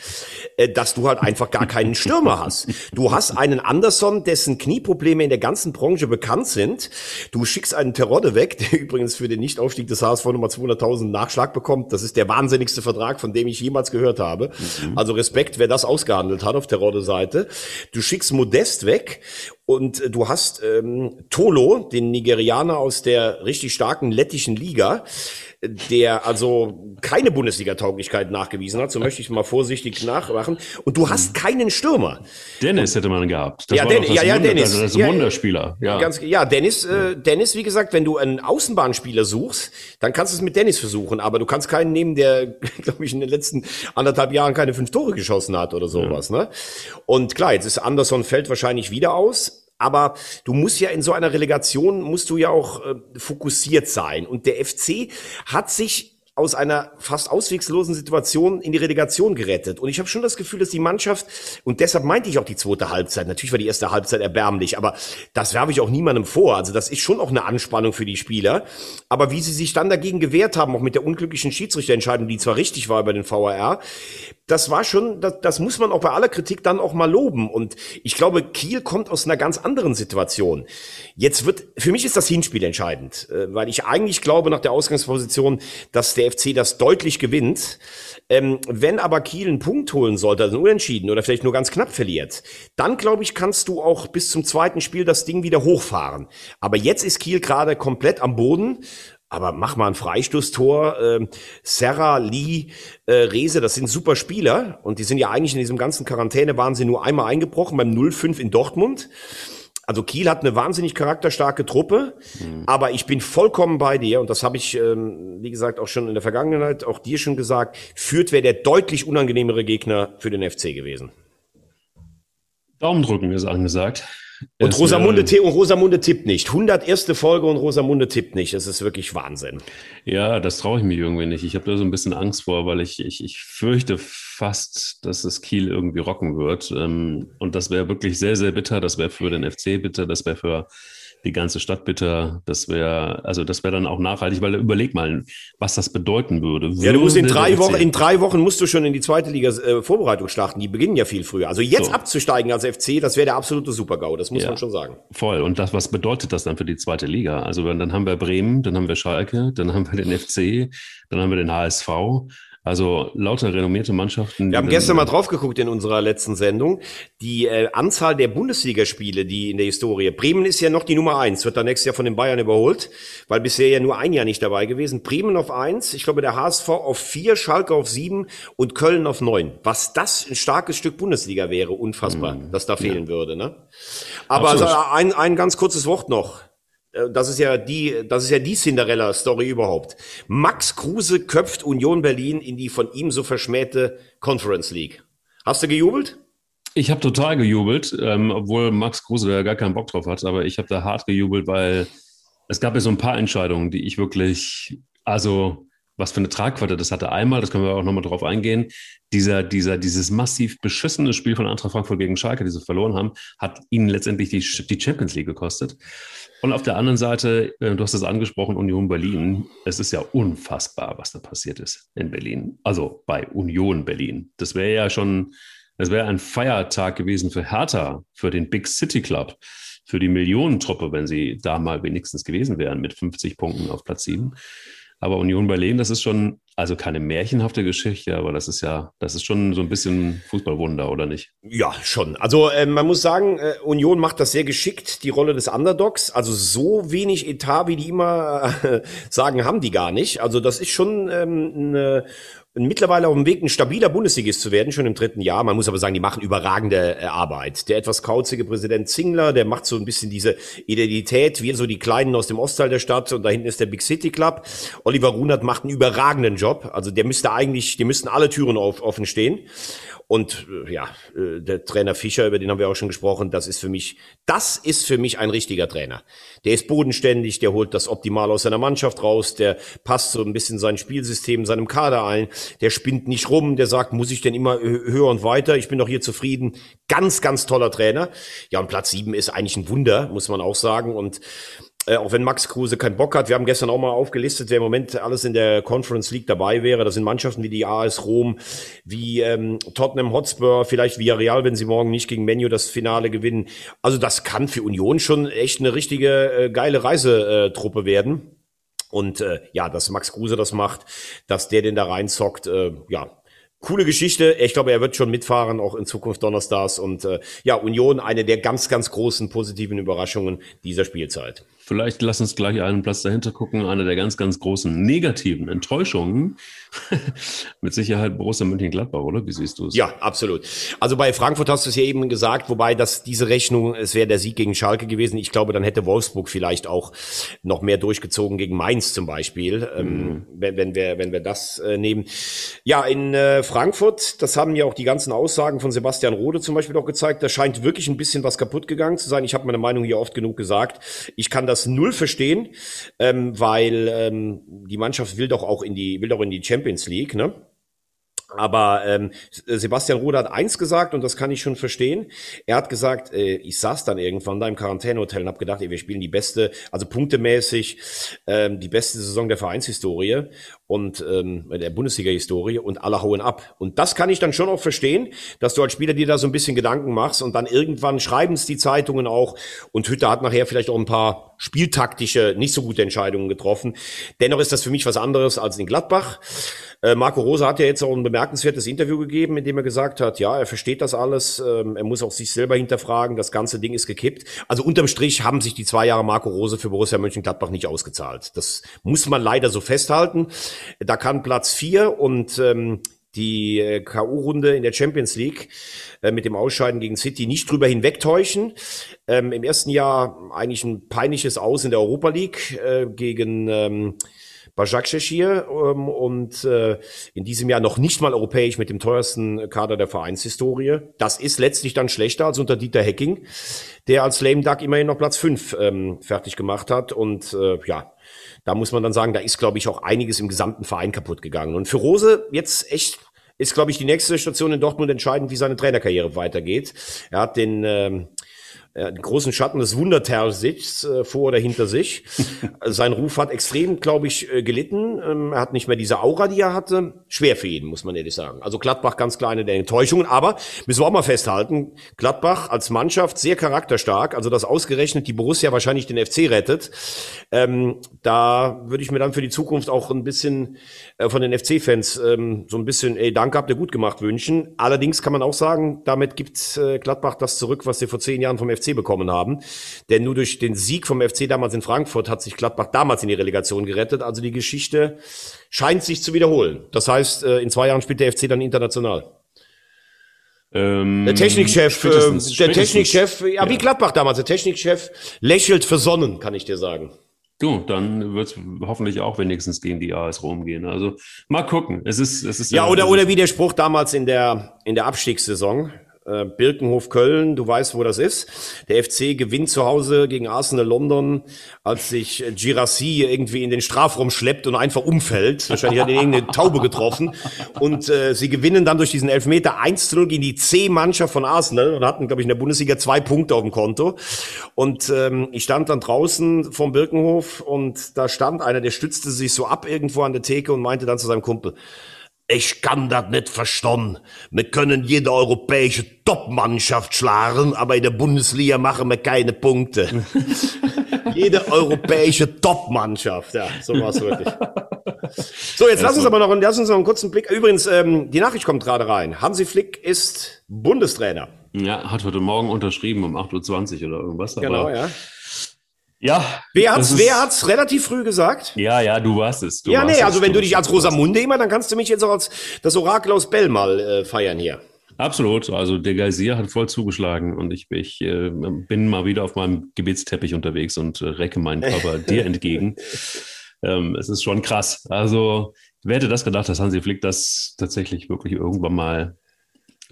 äh, dass du halt einfach gar keinen Stürmer hast. Du hast einen Anderson, dessen Knieprobleme in der ganzen Branche bekannt sind. Du schickst einen Terodde weg, der übrigens für den Nichtaufstieg des HSV Nummer 200.000 Nachschlag bekommt. Das ist der wahnsinnigste Vertrag, von dem ich jemals gehört habe. Mhm. Also Respekt, wer das ausgehandelt hat auf Terodde Seite. Du schickst Modest weg und äh, du hast ähm, Tolo, den Nigerianer aus der richtig starken lettischen Liga, der also keine Bundesliga-Tauglichkeit nachgewiesen hat, so möchte ich mal vorsichtig nachmachen. Und du hast keinen Stürmer.
Dennis hätte man gehabt.
Das ja, Den, ja, ja,
Wunder,
Dennis.
Das ist ein Wunderspieler.
Ja, ganz, ja Dennis, äh, Dennis, wie gesagt, wenn du einen Außenbahnspieler suchst, dann kannst du es mit Dennis versuchen, aber du kannst keinen nehmen, der, glaube ich, in den letzten anderthalb Jahren keine fünf Tore geschossen hat oder sowas. Ja. Ne? Und klar, jetzt ist Anderson fällt wahrscheinlich wieder aus. Aber du musst ja in so einer Relegation, musst du ja auch äh, fokussiert sein. Und der FC hat sich aus einer fast auswegslosen Situation in die Relegation gerettet. Und ich habe schon das Gefühl, dass die Mannschaft, und deshalb meinte ich auch die zweite Halbzeit, natürlich war die erste Halbzeit erbärmlich, aber das werfe ich auch niemandem vor. Also das ist schon auch eine Anspannung für die Spieler. Aber wie sie sich dann dagegen gewehrt haben, auch mit der unglücklichen Schiedsrichterentscheidung, die zwar richtig war über den VAR, das war schon, das, das muss man auch bei aller Kritik dann auch mal loben. Und ich glaube, Kiel kommt aus einer ganz anderen Situation. Jetzt wird, für mich ist das Hinspiel entscheidend, äh, weil ich eigentlich glaube nach der Ausgangsposition, dass der FC das deutlich gewinnt. Ähm, wenn aber Kiel einen Punkt holen sollte, also Unentschieden oder vielleicht nur ganz knapp verliert, dann glaube ich, kannst du auch bis zum zweiten Spiel das Ding wieder hochfahren. Aber jetzt ist Kiel gerade komplett am Boden aber mach mal ein Freistoßtor. Äh, Serra, Lee, äh, Rese, das sind super Spieler. Und die sind ja eigentlich in diesem ganzen Quarantäne, waren sie nur einmal eingebrochen beim 0-5 in Dortmund. Also Kiel hat eine wahnsinnig charakterstarke Truppe, mhm. aber ich bin vollkommen bei dir und das habe ich, ähm, wie gesagt, auch schon in der Vergangenheit auch dir schon gesagt. Führt wäre der deutlich unangenehmere Gegner für den FC gewesen.
Daumen drücken ist angesagt.
Und Rosamunde, äh, und Rosamunde tippt nicht. 101. Folge und Rosamunde tippt nicht. Es ist wirklich Wahnsinn.
Ja, das traue ich mir irgendwie nicht. Ich habe da so ein bisschen Angst vor, weil ich, ich, ich fürchte fast, dass es Kiel irgendwie rocken wird. Ähm, und das wäre wirklich sehr, sehr bitter. Das wäre für den FC bitter. Das wäre für die ganze Stadt bitte. Das wäre, also das wäre dann auch nachhaltig, weil überleg mal, was das bedeuten würde.
Ja, du musst in drei Wochen, in drei Wochen musst du schon in die zweite Liga äh, Vorbereitung starten. Die beginnen ja viel früher. Also jetzt so. abzusteigen als FC, das wäre der absolute Supergau. Das muss ja, man schon sagen.
Voll. Und das, was bedeutet das dann für die zweite Liga? Also dann haben wir Bremen, dann haben wir Schalke, dann haben wir den FC, dann haben wir den HSV. Also lauter renommierte Mannschaften.
Wir haben gestern mal drauf geguckt in unserer letzten Sendung. Die äh, Anzahl der Bundesligaspiele, die in der Historie. Bremen ist ja noch die Nummer eins, wird dann nächstes Jahr von den Bayern überholt, weil bisher ja nur ein Jahr nicht dabei gewesen. Bremen auf eins, ich glaube der HSV auf vier, Schalke auf sieben und Köln auf neun. Was das ein starkes Stück Bundesliga wäre, unfassbar, mhm. dass da fehlen ja. würde. Ne? Aber also ein, ein ganz kurzes Wort noch. Äh, das ist ja die, das ist ja die Cinderella-Story überhaupt. Max Kruse köpft Union Berlin in die von ihm so verschmähte Conference League. Hast du gejubelt?
Ich habe total gejubelt, ähm, obwohl Max Kruse da gar keinen Bock drauf hat, aber ich habe da hart gejubelt, weil es gab ja so ein paar Entscheidungen, die ich wirklich, also was für eine Tragweite das hatte. Einmal, das können wir auch nochmal drauf eingehen, dieser, dieser, dieses massiv beschissene Spiel von Eintracht Frankfurt gegen Schalke, die sie verloren haben, hat ihnen letztendlich die, die Champions League gekostet. Und auf der anderen Seite, äh, du hast es angesprochen, Union Berlin. Es ist ja unfassbar, was da passiert ist in Berlin. Also bei Union Berlin. Das wäre ja schon, das wäre ein Feiertag gewesen für Hertha, für den Big City Club, für die Millionentruppe, wenn sie da mal wenigstens gewesen wären mit 50 Punkten auf Platz 7. Aber Union Berlin, das ist schon, also keine märchenhafte Geschichte, aber das ist ja, das ist schon so ein bisschen Fußballwunder, oder nicht?
Ja, schon. Also äh, man muss sagen, äh, Union macht das sehr geschickt, die Rolle des Underdogs. Also so wenig Etat, wie die immer äh, sagen, haben die gar nicht. Also das ist schon ähm, eine mittlerweile auf dem Weg, ein stabiler Bundesligist zu werden, schon im dritten Jahr. Man muss aber sagen, die machen überragende äh, Arbeit. Der etwas kauzige Präsident Zingler, der macht so ein bisschen diese Identität, wie so die Kleinen aus dem Ostteil der Stadt und da hinten ist der Big City Club. Oliver Runert macht einen überragenden Job. Also der müsste eigentlich, die müssten alle Türen auf, offen stehen. Und äh, ja, äh, der Trainer Fischer, über den haben wir auch schon gesprochen, das ist für mich, das ist für mich ein richtiger Trainer. Der ist bodenständig, der holt das optimal aus seiner Mannschaft raus, der passt so ein bisschen sein Spielsystem, seinem Kader ein, der spinnt nicht rum, der sagt, muss ich denn immer höher und weiter, ich bin doch hier zufrieden. Ganz, ganz toller Trainer. Ja, und Platz sieben ist eigentlich ein Wunder, muss man auch sagen. Und äh, auch wenn Max Kruse keinen Bock hat. Wir haben gestern auch mal aufgelistet, wer im Moment alles in der Conference League dabei wäre. Das sind Mannschaften wie die AS Rom, wie ähm, Tottenham Hotspur, vielleicht Villarreal, wenn sie morgen nicht gegen Menu das Finale gewinnen. Also das kann für Union schon echt eine richtige äh, geile Reisetruppe werden. Und äh, ja, dass Max Kruse das macht, dass der den da reinzockt, äh, ja, coole Geschichte. Ich glaube, er wird schon mitfahren, auch in Zukunft Donnerstags. Und äh, ja, Union, eine der ganz, ganz großen positiven Überraschungen dieser Spielzeit.
Vielleicht lass uns gleich einen Platz dahinter gucken. Eine der ganz, ganz großen negativen Enttäuschungen. Mit Sicherheit Borussia Mönchengladbach, oder? Wie siehst du es?
Ja, absolut. Also bei Frankfurt hast du es ja eben gesagt, wobei das diese Rechnung, es wäre der Sieg gegen Schalke gewesen. Ich glaube, dann hätte Wolfsburg vielleicht auch noch mehr durchgezogen gegen Mainz zum Beispiel, ähm, mhm. ähm, wenn, wenn, wir, wenn wir das äh, nehmen. Ja, in äh, Frankfurt, das haben ja auch die ganzen Aussagen von Sebastian Rode zum Beispiel auch gezeigt, da scheint wirklich ein bisschen was kaputt gegangen zu sein. Ich habe meine Meinung hier oft genug gesagt. Ich kann das das null verstehen, ähm, weil ähm, die Mannschaft will doch auch in die will doch in die Champions League, ne? Aber ähm, Sebastian Rode hat eins gesagt und das kann ich schon verstehen. Er hat gesagt, äh, ich saß dann irgendwann da im Quarantänehotel und habe gedacht, ey, wir spielen die beste, also punktemäßig ähm, die beste Saison der Vereinshistorie und ähm, der Bundesliga-Historie und alle hauen ab. Und das kann ich dann schon auch verstehen, dass du als Spieler dir da so ein bisschen Gedanken machst und dann irgendwann schreiben es die Zeitungen auch und Hütter hat nachher vielleicht auch ein paar spieltaktische, nicht so gute Entscheidungen getroffen. Dennoch ist das für mich was anderes als in Gladbach. Äh, Marco Rosa hat ja jetzt auch ein bemerkenswertes Interview gegeben, in dem er gesagt hat, ja, er versteht das alles, ähm, er muss auch sich selber hinterfragen, das ganze Ding ist gekippt. Also unterm Strich haben sich die zwei Jahre Marco Rose für Borussia Mönchengladbach nicht ausgezahlt. Das muss man leider so festhalten. Da kann Platz vier und ähm, die äh, K.O.-Runde in der Champions League äh, mit dem Ausscheiden gegen City nicht drüber hinwegtäuschen. Ähm, Im ersten Jahr eigentlich ein peinliches Aus in der Europa League äh, gegen ähm, Bajak Sheshir ähm, und äh, in diesem Jahr noch nicht mal europäisch mit dem teuersten Kader der Vereinshistorie. Das ist letztlich dann schlechter als unter Dieter Hecking, der als Lame Duck immerhin noch Platz fünf ähm, fertig gemacht hat und äh, ja, da muss man dann sagen, da ist, glaube ich, auch einiges im gesamten Verein kaputt gegangen. Und für Rose jetzt echt ist, glaube ich, die nächste Station in Dortmund entscheidend, wie seine Trainerkarriere weitergeht. Er hat den ähm, äh, den großen Schatten des Wundertersichs äh, vor oder hinter sich. Sein Ruf hat extrem, glaube ich, äh, gelitten. Ähm, er hat nicht mehr diese Aura, die er hatte. Schwer für ihn, muss man ehrlich sagen. Also Gladbach ganz kleine der Enttäuschungen. Aber müssen wir auch mal festhalten, Gladbach als Mannschaft sehr charakterstark. Also dass ausgerechnet die Borussia wahrscheinlich den FC rettet. Ähm, da würde ich mir dann für die Zukunft auch ein bisschen äh, von den FC-Fans ähm, so ein bisschen, ey, danke, habt ihr gut gemacht wünschen. Allerdings kann man auch sagen, damit gibt äh, Gladbach das zurück, was sie vor zehn Jahren vom FC FC bekommen haben. Denn nur durch den Sieg vom FC damals in Frankfurt hat sich Gladbach damals in die Relegation gerettet. Also die Geschichte scheint sich zu wiederholen. Das heißt, äh, in zwei Jahren spielt der FC dann international. Ähm, der Technikchef, äh, der Technikchef, ja, ja, wie Gladbach damals, der Technikchef lächelt versonnen, kann ich dir sagen.
Du, dann wird es hoffentlich auch wenigstens gegen die AS Rom gehen. Also mal gucken. Es ist, es ist
ja, oder, oder wie der Spruch damals in der, in der Abstiegssaison äh, Birkenhof Köln, du weißt, wo das ist. Der FC gewinnt zu Hause gegen Arsenal London, als sich Girassi irgendwie in den Strafraum schleppt und einfach umfällt. Wahrscheinlich hat ihn irgendeine Taube getroffen. Und äh, sie gewinnen dann durch diesen Elfmeter 1 0 gegen die C-Mannschaft von Arsenal und hatten, glaube ich, in der Bundesliga zwei Punkte auf dem Konto. Und ähm, ich stand dann draußen vom Birkenhof und da stand einer, der stützte sich so ab irgendwo an der Theke und meinte dann zu seinem Kumpel, ich kann das nicht verstehen. Wir können jede europäische Top-Mannschaft schlagen, aber in der Bundesliga machen wir keine Punkte. jede europäische Top-Mannschaft, ja, so war es wirklich. So, jetzt lass uns aber noch, lass uns noch einen kurzen Blick. Übrigens, ähm, die Nachricht kommt gerade rein. Hansi Flick ist Bundestrainer.
Ja, hat heute Morgen unterschrieben um 8.20 Uhr oder irgendwas.
Genau, ja.
Ja.
Wer hat's, wer hat's relativ früh gesagt?
Ja, ja, du warst es. Du
ja, nee,
es,
also wenn du dich als
es.
Rosamunde immer, dann kannst du mich jetzt auch als das Orakel aus Bell mal äh, feiern hier.
Absolut. Also der Geysir hat voll zugeschlagen und ich, ich äh, bin mal wieder auf meinem Gebetsteppich unterwegs und äh, recke meinen Körper dir entgegen. Ähm, es ist schon krass. Also wer hätte das gedacht, dass Hansi Flick das tatsächlich wirklich irgendwann mal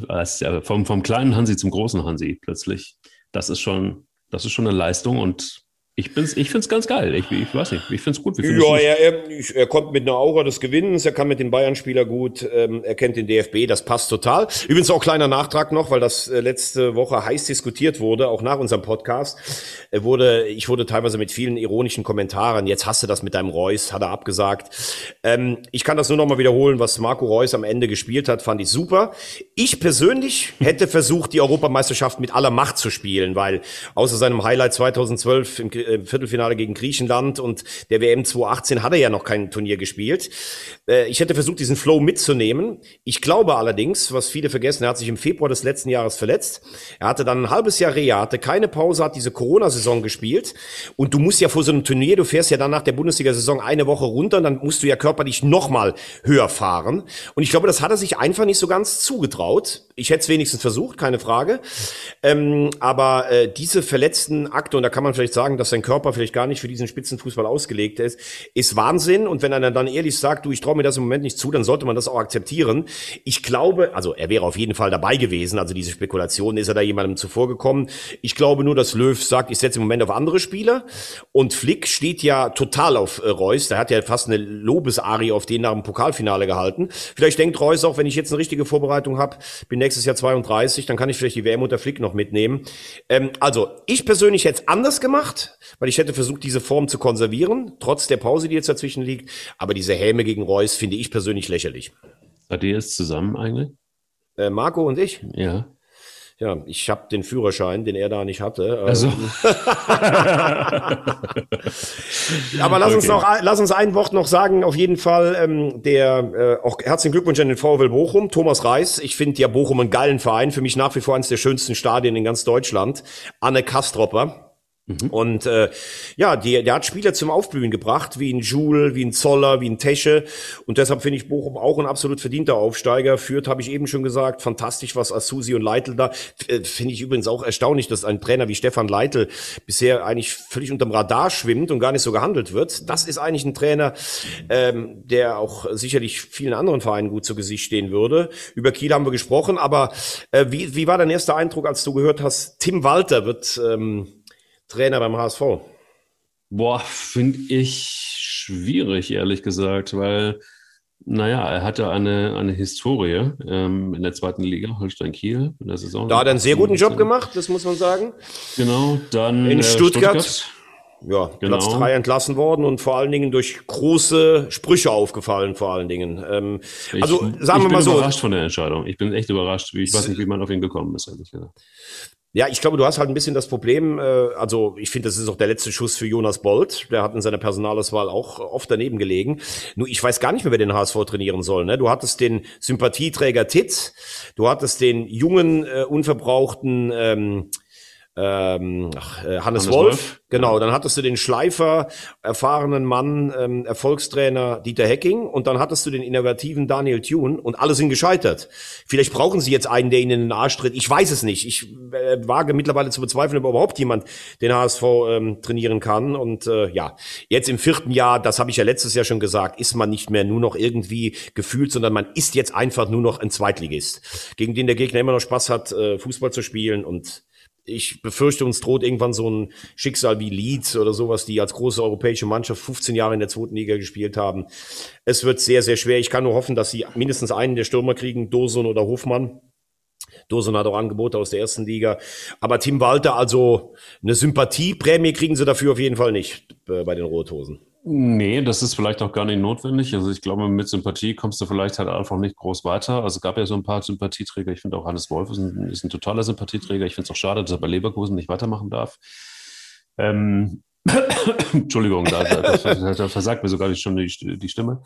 als, äh, vom, vom kleinen Hansi zum großen Hansi plötzlich. Das ist schon, das ist schon eine Leistung und ich, bin's, ich finde es ganz geil. Ich, ich weiß nicht, ich finde es gut.
Ja, er, er, er kommt mit einer Aura des Gewinnens, er kann mit den Bayern-Spieler gut, ähm, er kennt den DFB, das passt total. Übrigens auch kleiner Nachtrag noch, weil das äh, letzte Woche heiß diskutiert wurde, auch nach unserem Podcast. Er wurde, ich wurde teilweise mit vielen ironischen Kommentaren, jetzt hast du das mit deinem Reus, hat er abgesagt. Ähm, ich kann das nur noch mal wiederholen, was Marco Reus am Ende gespielt hat, fand ich super. Ich persönlich hätte versucht, die Europameisterschaft mit aller Macht zu spielen, weil außer seinem Highlight 2012 im äh, Viertelfinale gegen Griechenland und der WM 2018 hat er ja noch kein Turnier gespielt. Äh, ich hätte versucht, diesen Flow mitzunehmen. Ich glaube allerdings, was viele vergessen, er hat sich im Februar des letzten Jahres verletzt. Er hatte dann ein halbes Jahr Reha, hatte keine Pause, hat diese Corona-Saison gespielt. Und du musst ja vor so einem Turnier, du fährst ja dann nach der Bundesliga-Saison eine Woche runter, dann musst du ja körperlich nochmal höher fahren. Und ich glaube, das hat er sich einfach nicht so ganz zugetraut. Ich hätte es wenigstens versucht, keine Frage. Ähm, aber äh, diese verletzten Akte, und da kann man vielleicht sagen, dass sein Körper vielleicht gar nicht für diesen Spitzenfußball ausgelegt ist, ist Wahnsinn. Und wenn einer dann ehrlich sagt, du, ich traue mir das im Moment nicht zu, dann sollte man das auch akzeptieren. Ich glaube, also er wäre auf jeden Fall dabei gewesen. Also diese Spekulation, ist er da jemandem zuvor gekommen. Ich glaube nur, dass Löw sagt, ich setze im Moment auf andere Spieler. Und Flick steht ja total auf äh, Reus. Der hat ja fast eine Lobesarie auf den nach dem Pokalfinale gehalten. Vielleicht denkt Reus auch, wenn ich jetzt eine richtige Vorbereitung habe, bin nächstes Jahr 32, dann kann ich vielleicht die WM unter Flick noch mitnehmen. Ähm, also ich persönlich hätte es anders gemacht, weil ich hätte versucht, diese Form zu konservieren, trotz der Pause, die jetzt dazwischen liegt. Aber diese Häme gegen Reus finde ich persönlich lächerlich.
Seid ihr jetzt zusammen eigentlich?
Äh, Marco und ich,
Ja.
Ja, ich habe den Führerschein, den er da nicht hatte. Äh,
Also,
Aber lass uns
Okay.
noch, lass uns ein Wort noch sagen. Auf jeden Fall ähm, der äh, auch herzlichen Glückwunsch an den VfL Bochum, Thomas Reis. Ich finde ja Bochum einen geilen Verein. Für mich nach wie vor eines der schönsten Stadien in ganz Deutschland. Anne Kastropper. Und äh, ja, die, der hat Spieler zum Aufblühen gebracht, wie ein Joule, wie ein Zoller, wie ein Tesche. Und deshalb finde ich Bochum auch ein absolut verdienter Aufsteiger. Führt, habe ich eben schon gesagt, fantastisch, was Asusi und Leitl da. Äh, finde ich übrigens auch erstaunlich, dass ein Trainer wie Stefan Leitl bisher eigentlich völlig unterm Radar schwimmt und gar nicht so gehandelt wird. Das ist eigentlich ein Trainer, ähm, der auch sicherlich vielen anderen Vereinen gut zu Gesicht stehen würde. Über Kiel haben wir gesprochen, aber äh, wie, wie war dein erster Eindruck, als du gehört hast, Tim Walter wird ähm, Trainer beim HSV?
boah, finde ich schwierig, ehrlich gesagt, weil, naja, er hatte eine, eine Historie ähm, in der zweiten Liga, Holstein Kiel, in der Saison.
Da hat er einen sehr guten Job gemacht, das muss man sagen.
Genau, dann
In
äh,
Stuttgart. Ja,
Genau.
Platz drei entlassen worden und vor allen Dingen durch große Sprüche aufgefallen, vor allen Dingen. Ähm,
Ich,
also sagen
ich
wir
bin
mal so,
überrascht von der Entscheidung. Ich bin echt überrascht. Ich weiß nicht, wie man auf ihn gekommen ist, ehrlich gesagt.
Ja, ich glaube, du hast halt ein bisschen das Problem, äh, also ich finde, das ist auch der letzte Schuss für Jonas Bolt. Der hat in seiner Personalauswahl auch oft daneben gelegen. Nur ich weiß gar nicht mehr, wer den HSV trainieren soll. Ne? Du hattest den Sympathieträger Titz, du hattest den jungen, äh, unverbrauchten ähm, ähm, ach, äh, Hannes, Hannes Wolf. Wolf. Genau, dann hattest du den Schleifer, erfahrenen Mann, ähm, Erfolgstrainer Dieter Hecking und dann hattest du den innovativen Daniel Thune und alle sind gescheitert. Vielleicht brauchen sie jetzt einen, der ihnen in den Arsch tritt. Ich weiß es nicht. Ich äh, wage mittlerweile zu bezweifeln, ob überhaupt jemand den HSV ähm, trainieren kann. Und äh, ja, jetzt im vierten Jahr, das habe ich ja letztes Jahr schon gesagt, ist man nicht mehr nur noch irgendwie gefühlt, sondern man ist jetzt einfach nur noch ein Zweitligist, gegen den der Gegner immer noch Spaß hat, äh, Fußball zu spielen und ich befürchte, uns droht irgendwann so ein Schicksal wie Leeds oder sowas, die als große europäische Mannschaft 15 Jahre in der zweiten Liga gespielt haben. Es wird sehr, sehr schwer. Ich kann nur hoffen, dass sie mindestens einen der Stürmer kriegen, Dosun oder Hofmann. Dosun hat auch Angebote aus der ersten Liga. Aber Tim Walter, also eine Sympathieprämie kriegen sie dafür auf jeden Fall nicht äh, bei den Rothosen.
Nee, das ist vielleicht auch gar nicht notwendig. Also ich glaube, mit Sympathie kommst du vielleicht halt einfach nicht groß weiter. Also es gab ja so ein paar Sympathieträger. Ich finde auch Hannes Wolf ist ein, ist ein totaler Sympathieträger. Ich finde es auch schade, dass er bei Leverkusen nicht weitermachen darf. Ähm, Entschuldigung, da, da, da, da, versagt mir sogar schon die, die Stimme.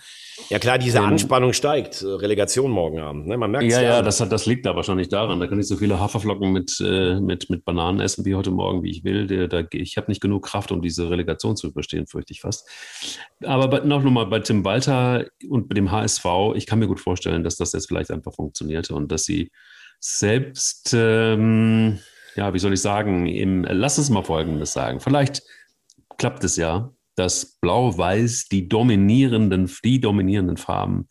Ja klar, diese ähm, Anspannung steigt. Relegation morgen Abend. Ne? Man merkt
ja, ja, das, hat, das liegt aber schon nicht daran. Da kann ich so viele Haferflocken mit, äh, mit, mit Bananen essen wie heute Morgen, wie ich will. Der, da, ich habe nicht genug Kraft, um diese Relegation zu überstehen, fürchte ich fast. Aber bei, noch nochmal bei Tim Walter und bei dem HSV, ich kann mir gut vorstellen, dass das jetzt vielleicht einfach funktioniert und dass sie selbst, ähm, ja, wie soll ich sagen, im, lass uns mal Folgendes sagen. Vielleicht klappt es ja, dass Blau-Weiß die dominierenden, die dominierenden Farben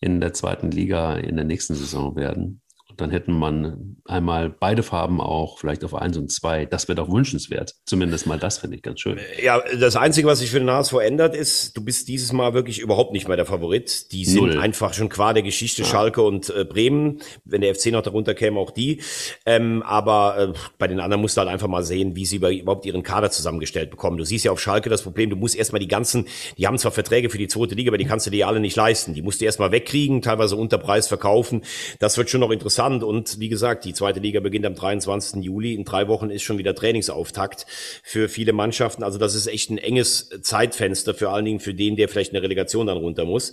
in der zweiten Liga in der nächsten Saison werden dann hätten man einmal beide Farben auch, vielleicht auf eins und zwei. Das wäre doch wünschenswert. Zumindest mal das finde ich ganz schön.
Ja, das Einzige, was sich für den HSV ändert, ist, du bist dieses Mal wirklich überhaupt nicht mehr der Favorit. Die sind Null. einfach schon qua der Geschichte ja. Schalke und äh, Bremen. Wenn der FC noch darunter käme, auch die. Ähm, aber äh, bei den anderen musst du halt einfach mal sehen, wie sie überhaupt ihren Kader zusammengestellt bekommen. Du siehst ja auf Schalke das Problem, du musst erstmal die ganzen, die haben zwar Verträge für die zweite Liga, aber die kannst du dir alle nicht leisten. Die musst du erstmal wegkriegen, teilweise unter Preis verkaufen. Das wird schon noch interessant interessant. Und wie gesagt, die zweite Liga beginnt am 23. Juli. In drei Wochen ist schon wieder Trainingsauftakt für viele Mannschaften. Also das ist echt ein enges Zeitfenster, für allen Dingen für den, der vielleicht eine Relegation dann runter muss.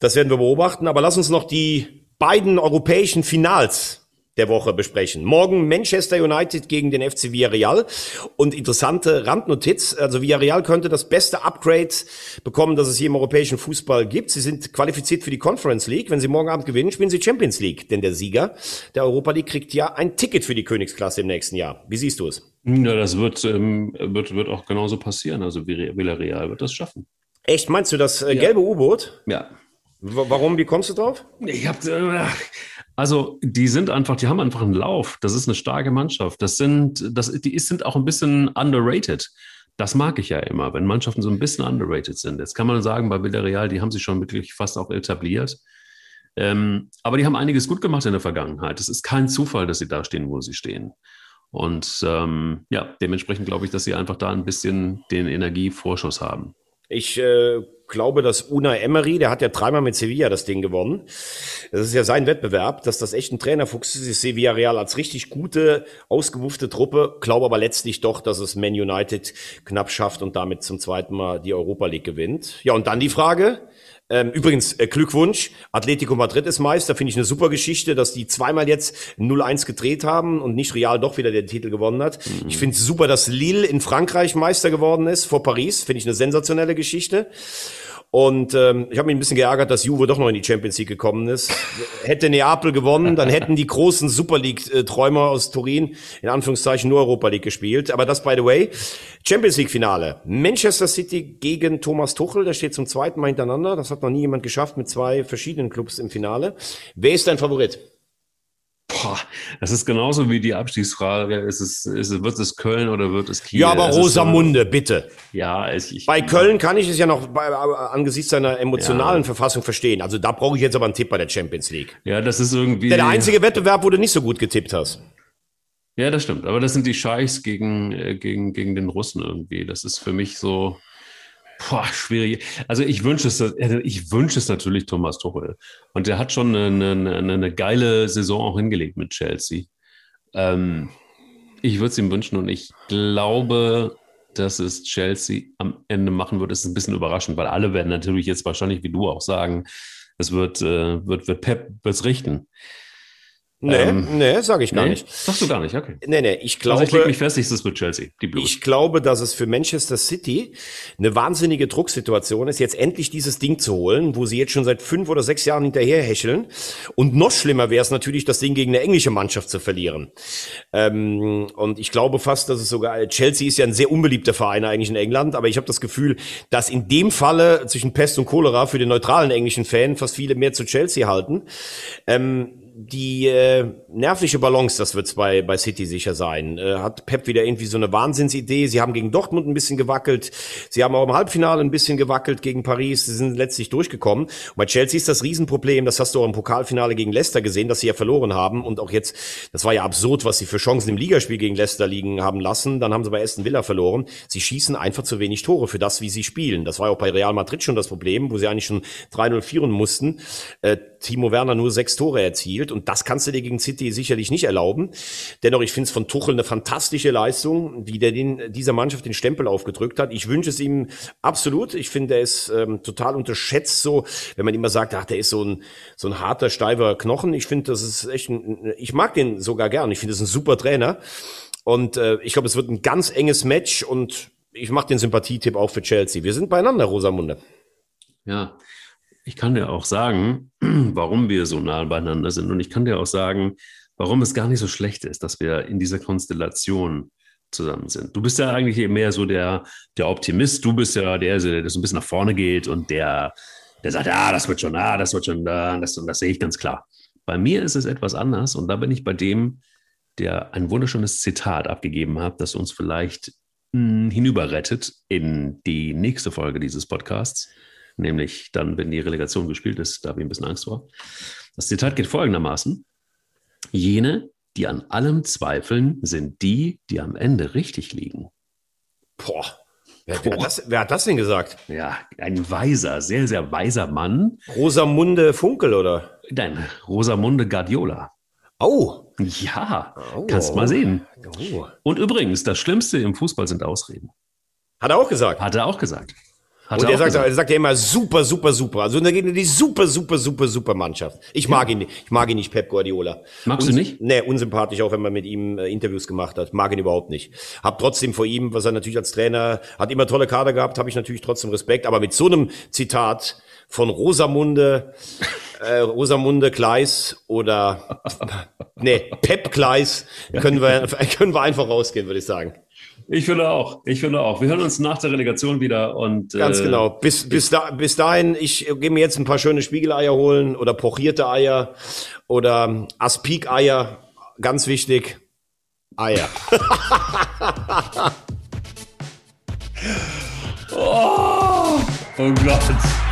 Das werden wir beobachten. Aber lass uns noch die beiden europäischen Finals der Woche besprechen. Morgen Manchester United gegen den FC Villarreal. Und interessante Randnotiz, also Villarreal könnte das beste Upgrade bekommen, das es hier im europäischen Fußball gibt. Sie sind qualifiziert für die Conference League. Wenn sie morgen Abend gewinnen, spielen sie Champions League. Denn der Sieger der Europa League kriegt ja ein Ticket für die Königsklasse im nächsten Jahr. Wie siehst du es?
Ja, das wird, ähm, wird, wird auch genauso passieren. Also Villarreal wird das schaffen.
Echt? Meinst du das äh, gelbe ja. U-Boot?
Ja.
Warum? Wie kommst du drauf?
Ich habe äh, also die sind einfach, die haben einfach einen Lauf. Das ist eine starke Mannschaft. Das sind, das, die sind auch ein bisschen underrated. Das mag ich ja immer, wenn Mannschaften so ein bisschen underrated sind. Jetzt kann man sagen, bei Villarreal, die haben sich schon wirklich fast auch etabliert. Ähm, aber die haben einiges gut gemacht in der Vergangenheit. Es ist kein Zufall, dass sie da stehen, wo sie stehen. Und ähm, ja, dementsprechend glaube ich, dass sie einfach da ein bisschen den Energievorschuss haben.
Ich äh, glaube, dass Una Emery, der hat ja dreimal mit Sevilla das Ding gewonnen. Das ist ja sein Wettbewerb, dass das echt ein Trainerfuchs ist. Ich sehe Villarreal als richtig gute, ausgewuffte Truppe, glaube aber letztlich doch, dass es Man United knapp schafft und damit zum zweiten Mal die Europa League gewinnt. Ja, und dann die Frage, ähm, übrigens, äh, Glückwunsch. Atletico Madrid ist Meister. Finde ich eine super Geschichte, dass die zweimal jetzt 0-1 gedreht haben und nicht Real doch wieder den Titel gewonnen hat. Mhm. Ich finde es super, dass Lille in Frankreich Meister geworden ist vor Paris. Finde ich eine sensationelle Geschichte. Und ähm, ich habe mich ein bisschen geärgert, dass Juve doch noch in die Champions League gekommen ist. Hätte Neapel gewonnen, dann hätten die großen Super League-Träumer aus Turin in Anführungszeichen nur Europa League gespielt. Aber das, by the way, Champions League-Finale. Manchester City gegen Thomas Tuchel, der steht zum zweiten Mal hintereinander. Das hat noch nie jemand geschafft mit zwei verschiedenen Clubs im Finale. Wer ist dein Favorit?
Boah, das ist genauso wie die Abstiegsfrage. Ist es, ist es, wird es Köln oder wird es Kiel?
Ja, aber Rosamunde, so, bitte.
Ja, ich, ich,
bei Köln kann ich es ja noch bei, angesichts seiner emotionalen ja. Verfassung verstehen. Also da brauche ich jetzt aber einen Tipp bei der Champions League.
Ja, das ist irgendwie.
Der, der einzige Wettbewerb, wo du nicht so gut getippt hast.
Ja, das stimmt. Aber das sind die Scheichs gegen, äh, gegen, gegen den Russen irgendwie. Das ist für mich so. Boah, schwierig. Also ich wünsche es, also ich wünsche es natürlich Thomas Tuchel. Und der hat schon eine, eine, eine geile Saison auch hingelegt mit Chelsea. Ähm, ich würde es ihm wünschen und ich glaube, dass es Chelsea am Ende machen wird. Das ist ein bisschen überraschend, weil alle werden natürlich jetzt wahrscheinlich wie du auch sagen, es wird, äh, wird, wird Pep wird's richten.
Nee, ähm, nee, sage ich gar
nee?
nicht.
Sagst du gar nicht, okay.
Nee, nee, ich glaube.
Also ich leg mich fest, ich das mit Chelsea, die Blues.
Ich glaube, dass es für Manchester City eine wahnsinnige Drucksituation ist, jetzt endlich dieses Ding zu holen, wo sie jetzt schon seit fünf oder sechs Jahren hinterher hecheln. Und noch schlimmer wäre es natürlich, das Ding gegen eine englische Mannschaft zu verlieren. Ähm, und ich glaube fast, dass es sogar, Chelsea ist ja ein sehr unbeliebter Verein eigentlich in England, aber ich habe das Gefühl, dass in dem Falle zwischen Pest und Cholera für den neutralen englischen Fan fast viele mehr zu Chelsea halten. Ähm, die äh, nervliche Balance, das wird's bei, bei City sicher sein. Äh, hat Pep wieder irgendwie so eine Wahnsinnsidee. Sie haben gegen Dortmund ein bisschen gewackelt. Sie haben auch im Halbfinale ein bisschen gewackelt gegen Paris. Sie sind letztlich durchgekommen. Und bei Chelsea ist das Riesenproblem, das hast du auch im Pokalfinale gegen Leicester gesehen, dass sie ja verloren haben. Und auch jetzt, das war ja absurd, was sie für Chancen im Ligaspiel gegen Leicester liegen haben lassen. Dann haben sie bei Aston Villa verloren. Sie schießen einfach zu wenig Tore für das, wie sie spielen. Das war auch bei Real Madrid schon das Problem, wo sie eigentlich schon 3-0 führen mussten. Äh, Timo Werner nur sechs Tore erzielt und das kannst du dir gegen City sicherlich nicht erlauben. Dennoch, ich finde es von Tuchel eine fantastische Leistung, wie der den, dieser Mannschaft den Stempel aufgedrückt hat. Ich wünsche es ihm absolut. Ich finde, er ist ähm, total unterschätzt so, wenn man immer sagt, ach, der ist so ein, so ein harter, steifer Knochen. Ich finde, das ist echt ein, ich mag den sogar gern. Ich finde, ist ein super Trainer. Und äh, ich glaube, es wird ein ganz enges Match und ich mache den Sympathietipp auch für Chelsea. Wir sind beieinander, Rosamunde.
Ja, ich kann dir auch sagen, warum wir so nah beieinander sind. Und ich kann dir auch sagen, warum es gar nicht so schlecht ist, dass wir in dieser Konstellation zusammen sind. Du bist ja eigentlich mehr so der, der Optimist. Du bist ja der, der so ein bisschen nach vorne geht und der, der sagt, ja, das wird schon da, das wird schon da, das, und das sehe ich ganz klar. Bei mir ist es etwas anders und da bin ich bei dem, der ein wunderschönes Zitat abgegeben hat, das uns vielleicht hm, hinüberrettet in die nächste Folge dieses Podcasts nämlich dann, wenn die Relegation gespielt ist, da habe ich ein bisschen Angst vor. Das Zitat geht folgendermaßen. Jene, die an allem zweifeln, sind die, die am Ende richtig liegen.
Boah. Wer, wer, hat das, wer, hat das, denn gesagt?
Ja, ein weiser, sehr, sehr weiser Mann.
Rosamunde Funkel, oder?
Nein, Rosamunde Guardiola.
Oh.
Ja, oh. kannst mal sehen. Oh. Und übrigens, das Schlimmste im Fußball sind Ausreden.
Hat er auch gesagt?
Hat er auch gesagt.
Hat und er, sagt, er sagt ja immer super, super, super. Also da geht die super, super, super, super Mannschaft. Ich ja. mag ihn nicht. Ich mag ihn nicht, Pep Guardiola.
Magst Un du nicht?
Nee, unsympathisch, auch wenn man mit ihm äh, Interviews gemacht hat. Mag ihn überhaupt nicht. Hab trotzdem vor ihm, was er natürlich als Trainer, hat immer tolle Kader gehabt, habe ich natürlich trotzdem Respekt. Aber mit so einem Zitat von Rosamunde, äh, Rosamunde Kleis oder nee, Pep Kleis, können wir, können wir einfach rausgehen, würde ich sagen.
Ich finde auch. Ich finde auch. Wir hören uns nach der Relegation wieder und
ganz äh, genau. Bis bis da bis dahin. Ich gehe mir jetzt ein paar schöne Spiegeleier holen oder pochierte Eier oder Aspik-Eier. Ganz wichtig. Eier.
oh, oh Gott.